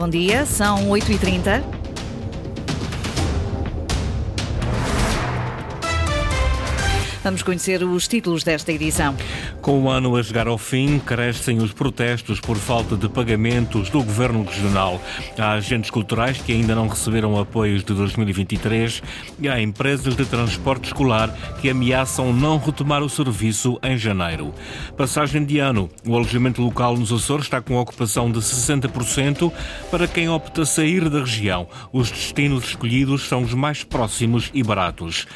Bom dia, são 8h30. Vamos conhecer os títulos desta edição. Com o ano a chegar ao fim, crescem os protestos por falta de pagamentos do Governo Regional. Há agentes culturais que ainda não receberam apoios de 2023 e há empresas de transporte escolar que ameaçam não retomar o serviço em janeiro. Passagem de ano. O alojamento local nos Açores está com ocupação de 60% para quem opta sair da região. Os destinos escolhidos são os mais próximos e baratos.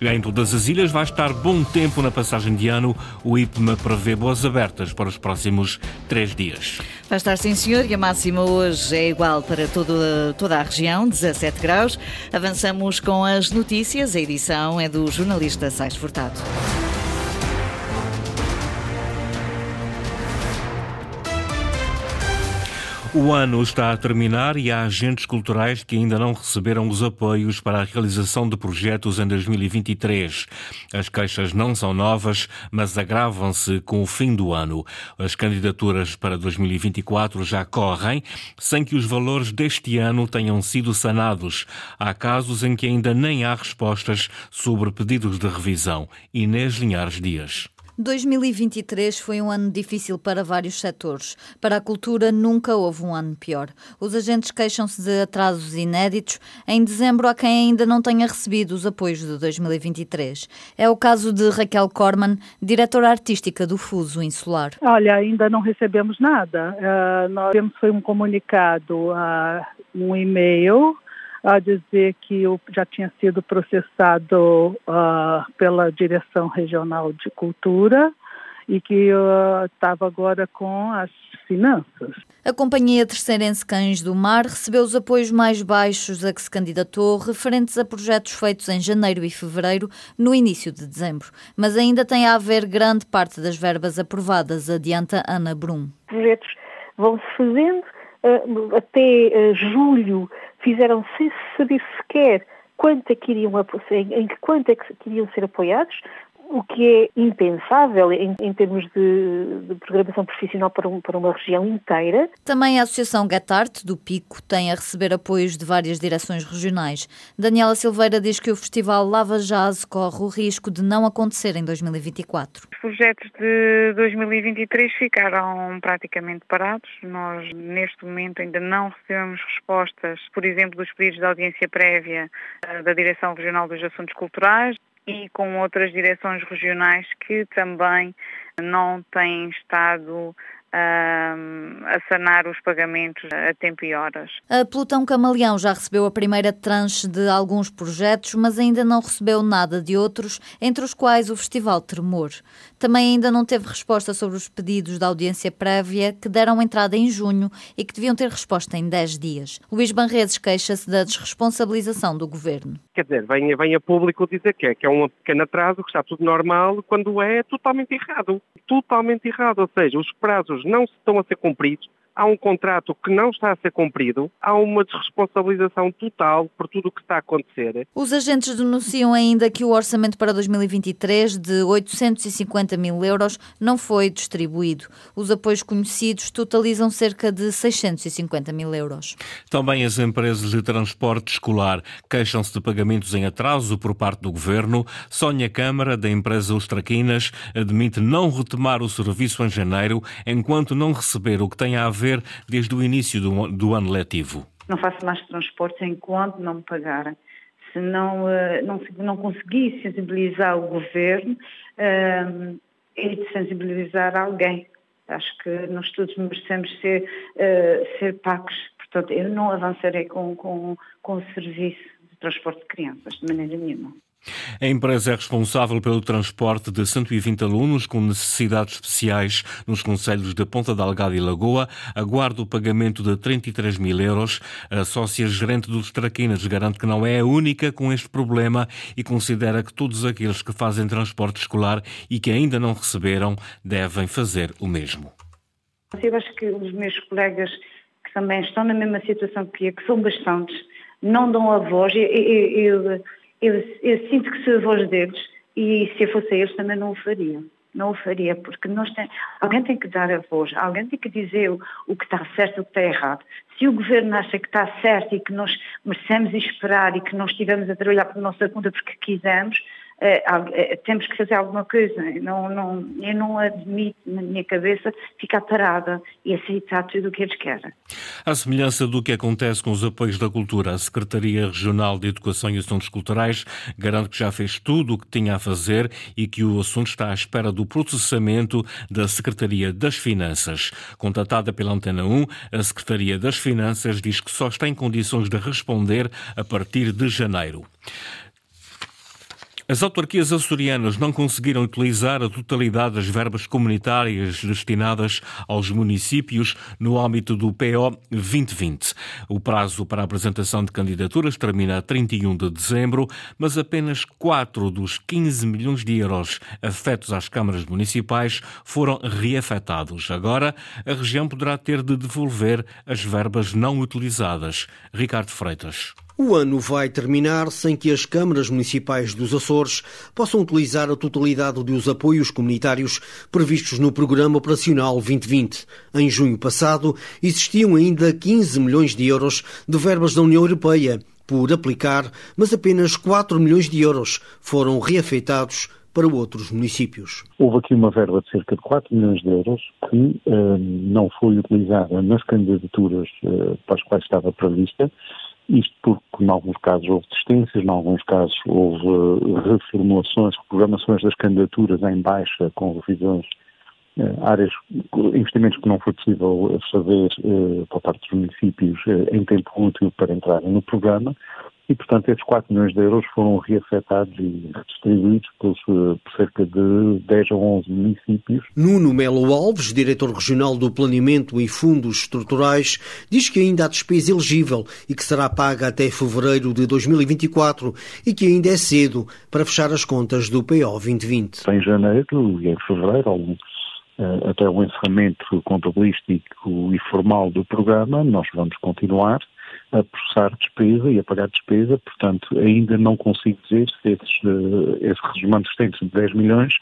Em todas as ilhas vai estar bom tempo na passagem de ano. O IPMA prevê boas abertas para os próximos três dias. Vai estar sim, senhor, e a máxima hoje é igual para todo, toda a região, 17 graus. Avançamos com as notícias. A edição é do jornalista Sais Furtado. O ano está a terminar e há agentes culturais que ainda não receberam os apoios para a realização de projetos em 2023. As queixas não são novas, mas agravam-se com o fim do ano. As candidaturas para 2024 já correm, sem que os valores deste ano tenham sido sanados. Há casos em que ainda nem há respostas sobre pedidos de revisão. Inês Linhares Dias. 2023 foi um ano difícil para vários setores. Para a cultura, nunca houve um ano pior. Os agentes queixam-se de atrasos inéditos. Em dezembro, há quem ainda não tenha recebido os apoios de 2023. É o caso de Raquel Corman, diretora artística do Fuso Insular. Olha, ainda não recebemos nada. Uh, nós temos foi um comunicado, uh, um e-mail a dizer que eu já tinha sido processado uh, pela Direção Regional de Cultura e que eu estava agora com as finanças. A Companhia Terceirense Cães do Mar recebeu os apoios mais baixos a que se candidatou, referentes a projetos feitos em janeiro e fevereiro, no início de dezembro. Mas ainda tem a haver grande parte das verbas aprovadas, adianta Ana Brum. Projetos vão-se fazendo até uh, julho fizeram sem saber sequer quanto é que iriam, em quanto é que iriam ser apoiados, o que é impensável em, em termos de, de, programação profissional para, um, para, uma região inteira. Também a Associação Gatart, do Pico, tem a receber apoios de várias direções regionais. Daniela Silveira diz que o Festival Lava Jazz corre o risco de não acontecer em 2024. Os projetos de 2023 ficaram praticamente parados. Nós, neste momento, ainda não recebemos respostas, por exemplo, dos pedidos de audiência prévia eh, da Direção Regional dos Assuntos Culturais e com outras direções regionais que também não têm estado a sanar os pagamentos a tempo e horas. A Plutão Camaleão já recebeu a primeira tranche de alguns projetos, mas ainda não recebeu nada de outros, entre os quais o Festival Tremor. Também ainda não teve resposta sobre os pedidos da audiência prévia que deram entrada em junho e que deviam ter resposta em 10 dias. Luís Banredes queixa-se da desresponsabilização do governo. Quer dizer, vem, vem a público dizer que é, que é um pequeno atraso, que está tudo normal, quando é totalmente errado. Totalmente errado. Ou seja, os prazos não estão a ser cumpridos, há um contrato que não está a ser cumprido, há uma desresponsabilização total por tudo o que está a acontecer. Os agentes denunciam ainda que o orçamento para 2023 de 850 mil euros não foi distribuído. Os apoios conhecidos totalizam cerca de 650 mil euros. Também as empresas de transporte escolar queixam-se de pagamentos em atraso por parte do governo. Sónia Câmara, da empresa Os Traquinas, admite não retomar o serviço em janeiro enquanto não receber o que tem a ver desde o início do, do ano letivo? Não faço mais transportes enquanto não me pagarem. Se não, eh, não, não conseguir sensibilizar o governo, um, e de sensibilizar alguém. Acho que nós todos merecemos ser, uh, ser pagos. Portanto, eu não avançarei com, com, com o serviço de transporte de crianças, de maneira nenhuma. A empresa é responsável pelo transporte de 120 alunos com necessidades especiais nos conselhos de Ponta Delgada e Lagoa. Aguarda o pagamento de 33 mil euros. A sócia-gerente dos Traquinas garante que não é a única com este problema e considera que todos aqueles que fazem transporte escolar e que ainda não receberam devem fazer o mesmo. Eu acho que os meus colegas que também estão na mesma situação que eu, que são bastantes, não dão a voz. Eu, eu, eu eu, eu sinto que sou a voz deles e se eu fosse eles também não o faria. não o faria, porque nós tem, alguém tem que dar a voz, alguém tem que dizer o, o que está certo e o que está errado. Se o governo acha que está certo e que nós merecemos esperar e que nós estivemos a trabalhar por nossa conta porque quisemos, é, é, temos que fazer alguma coisa. Não, não, eu não admito na minha cabeça ficar parada e aceitar tudo o que eles querem. À semelhança do que acontece com os apoios da cultura, a Secretaria Regional de Educação e Assuntos Culturais garante que já fez tudo o que tinha a fazer e que o assunto está à espera do processamento da Secretaria das Finanças. Contatada pela Antena 1, a Secretaria das Finanças diz que só está em condições de responder a partir de janeiro. As autarquias açorianas não conseguiram utilizar a totalidade das verbas comunitárias destinadas aos municípios no âmbito do PO 2020. O prazo para a apresentação de candidaturas termina a 31 de dezembro, mas apenas 4 dos 15 milhões de euros afetos às câmaras municipais foram reafetados. Agora, a região poderá ter de devolver as verbas não utilizadas. Ricardo Freitas. O ano vai terminar sem que as câmaras municipais dos Açores possam utilizar a totalidade dos apoios comunitários previstos no Programa Operacional 2020. Em junho passado, existiam ainda 15 milhões de euros de verbas da União Europeia por aplicar, mas apenas 4 milhões de euros foram reafeitados para outros municípios. Houve aqui uma verba de cerca de 4 milhões de euros que uh, não foi utilizada nas candidaturas uh, para as quais estava prevista isto porque, em alguns casos, houve distâncias, em alguns casos, houve eh, reformulações, reprogramações das candidaturas em baixa, com revisões, eh, áreas, investimentos que não foi possível fazer eh, por parte dos municípios em tempo útil para entrarem no programa e, portanto, esses 4 milhões de euros foram reafetados e redistribuídos por, eh, por, cerca de 10 ou 11 municípios. Nuno Melo Alves, diretor regional do Planeamento e Fundos Estruturais, diz que ainda há despesa elegível e que será paga até fevereiro de 2024 e que ainda é cedo para fechar as contas do PO 2020. Em janeiro e em fevereiro, eh, até o encerramento contabilístico e formal do programa, nós vamos continuar a processar despesa e a pagar despesa, portanto, ainda não consigo dizer se esses, uh, esses remanescentes de 10 milhões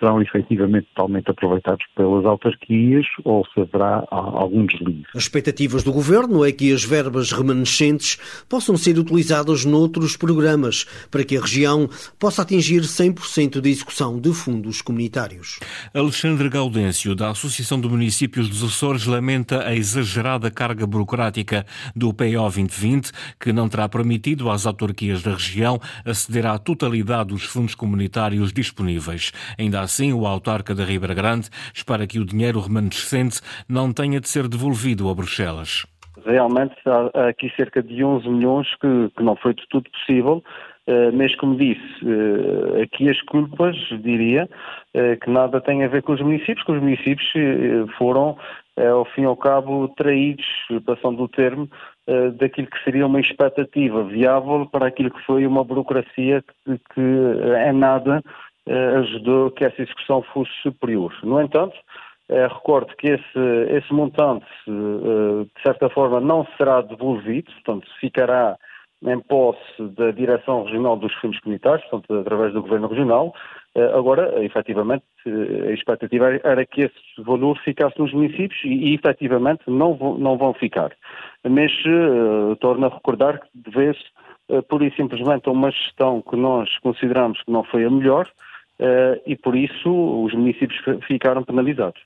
serão efetivamente totalmente aproveitados pelas autarquias ou se haverá algum deslize. As expectativas do Governo é que as verbas remanescentes possam ser utilizadas noutros programas para que a região possa atingir 100% de execução de fundos comunitários. Alexandre Gaudêncio, da Associação de Municípios dos Açores, lamenta a exagerada carga burocrática do PO 2020, que não terá permitido às autarquias da região aceder à totalidade dos fundos comunitários disponíveis. Ainda assim, o autarca da Ribeira Grande espera que o dinheiro remanescente não tenha de ser devolvido a Bruxelas. Realmente há aqui cerca de 11 milhões que, que não foi de tudo possível, uh, mas como disse, uh, aqui as culpas, diria, uh, que nada tem a ver com os municípios, que os municípios foram, ao fim e ao cabo, traídos, passando o termo, daquilo que seria uma expectativa viável para aquilo que foi uma burocracia que, que é nada eh, ajudou que essa execução fosse superior. No entanto, eh, recordo que esse, esse montante, eh, de certa forma, não será devolvido, portanto, ficará em posse da Direção Regional dos Fundos Comunitários, portanto, através do Governo Regional. Agora, efetivamente, a expectativa era que esse valor ficasse nos municípios e, efetivamente, não vão, não vão ficar. Mas uh, torno a recordar que deve-se, uh, pura e simplesmente, uma gestão que nós consideramos que não foi a melhor, Uh, e por isso os municípios ficaram penalizados.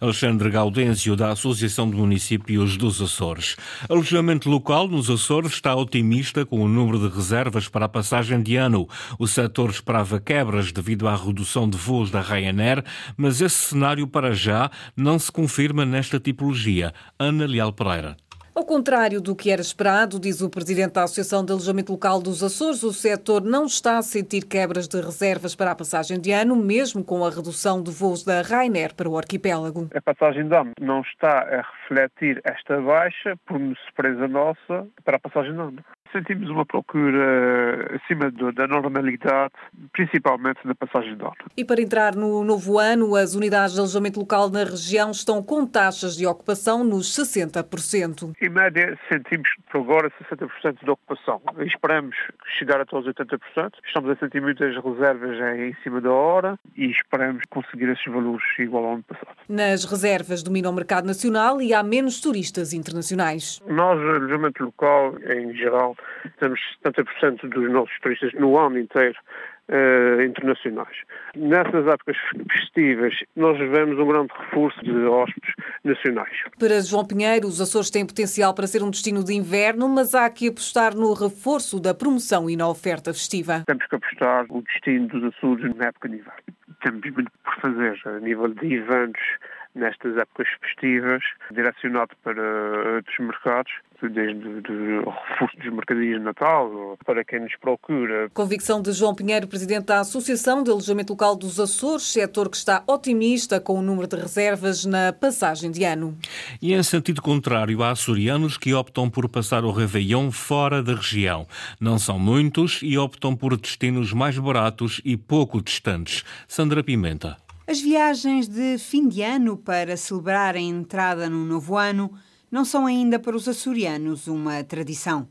Alexandre Gaudêncio, da Associação de Municípios dos Açores. Alojamento local nos Açores está otimista com o número de reservas para a passagem de ano. O setor esperava quebras devido à redução de voos da Ryanair, mas esse cenário para já não se confirma nesta tipologia. Ana Leal Pereira. Ao contrário do que era esperado, diz o presidente da Associação de Alojamento Local dos Açores, o setor não está a sentir quebras de reservas para a passagem de ano, mesmo com a redução de voos da Ryanair para o arquipélago. A passagem de ano não está a refletir esta baixa, por surpresa nossa, para a passagem de ano. Sentimos uma procura acima da normalidade, principalmente na passagem de ano. E para entrar no novo ano, as unidades de alojamento local na região estão com taxas de ocupação nos 60%. E em média, sentimos por agora 60% de ocupação. Esperamos chegar até aos 80%. Estamos a sentir muitas reservas em cima da hora e esperamos conseguir esses valores igual ao ano passado. Nas reservas domina o mercado nacional e há menos turistas internacionais. Nós, alojamento local, em geral, temos 70% dos nossos turistas no ano inteiro uh, internacionais. Nessas épocas festivas, nós vemos um grande reforço de hóspedes nacionais. Para João Pinheiro, os Açores têm potencial para ser um destino de inverno, mas há que apostar no reforço da promoção e na oferta festiva. Temos que apostar no destino dos Açores na época de inverno. Temos muito por fazer a nível de eventos nestas épocas festivas, direcionado para outros mercados, desde o reforço dos mercadinhos de Natal, para quem nos procura. Convicção de João Pinheiro, presidente da Associação de Alojamento Local dos Açores, setor que está otimista com o número de reservas na passagem de ano. E em sentido contrário, há açorianos que optam por passar o Réveillon fora da região. Não são muitos e optam por destinos mais baratos e pouco distantes. Sandra Pimenta. As viagens de fim de ano para celebrar a entrada no novo ano não são ainda para os açorianos uma tradição.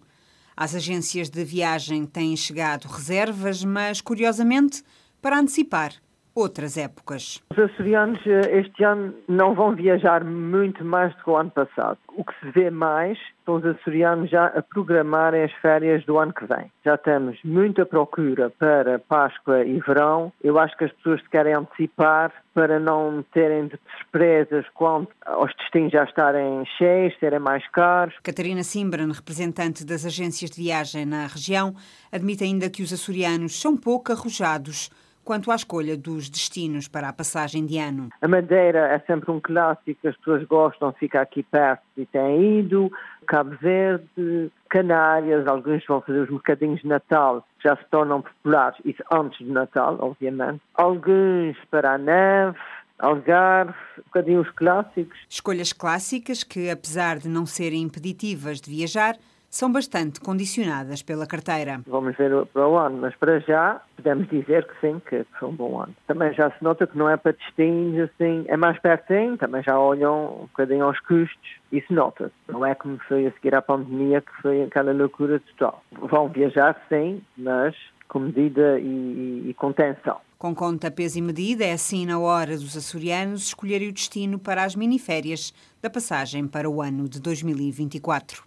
Às agências de viagem têm chegado reservas, mas, curiosamente, para antecipar outras épocas. Os açorianos eh, este ano não vão viajar muito mais do que o ano passado. O que se vê mais são os açorianos já a programarem as férias do ano que vem. Já temos muita procura para Páscoa e verão. Eu acho que as pessoas se querem antecipar para não terem de surpresas quanto aos destinos já estarem cheios, serem mais caros. Catarina Simbran, representante das agências de viagem na região, admite ainda que os açorianos são pouco arrojados quanto à escolha dos destinos para a passagem de ano. A Madeira é sempre um clássico, as pessoas gostam, fica aqui perto e têm ido. Cabo Verde, Canárias, alguns vão fazer os mercadinhos de Natal, já se tornam populares, isso antes de Natal, obviamente. Alguns para a neve, Algarve, um bocadinho os clássicos. Escolhas clássicas que, apesar de não serem impeditivas de viajar, são bastante condicionadas pela carteira. Vamos ver para o ano, mas para já podemos dizer que sim, que foi um bom ano. Também já se nota que não é para destinos assim, é mais pertinho, também já olham um bocadinho aos custos, isso nota-se. Não é como foi a seguir à pandemia que foi aquela loucura total. Vão viajar sim, mas com medida e, e, e contenção. Com conta, peso e medida, é assim na hora dos açorianos escolherem o destino para as miniférias da passagem para o ano de 2024.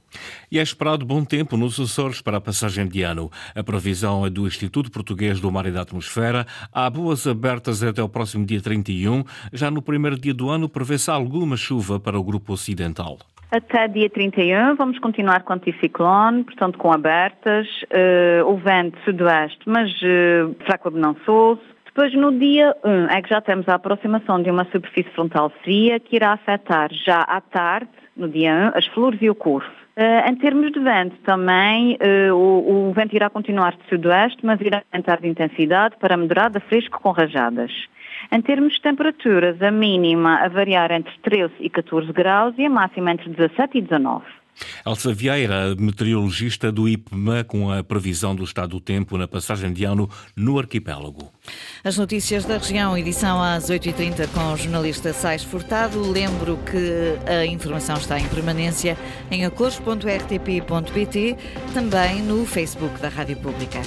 E é esperado bom tempo nos Açores para a passagem de ano. A previsão é do Instituto Português do Mar e da Atmosfera. Há boas abertas até o próximo dia 31. Já no primeiro dia do ano prevê-se alguma chuva para o grupo ocidental. Até dia 31 vamos continuar com anticiclone, portanto com abertas, uh, o vento sudoeste, mas uh, fraco abnão-sul, depois, no dia 1, é que já temos a aproximação de uma superfície frontal fria que irá afetar já à tarde, no dia 1, as flores e o curso. Uh, em termos de vento também, uh, o, o, vento irá continuar de sudoeste, mas irá aumentar de intensidade para moderada fresco com rajadas. Em termos de temperaturas, a mínima a variar entre 13 e 14 graus e a máxima entre 17 e 19. Elsa Vieira, meteorologista do IPMA, com a previsão do estado do tempo na passagem de ano no arquipélago. As notícias da região, edição às 8h30 com o jornalista Sais Furtado. Lembro que a informação está em permanência em acores.rtp.pt, também no Facebook da Rádio Pública.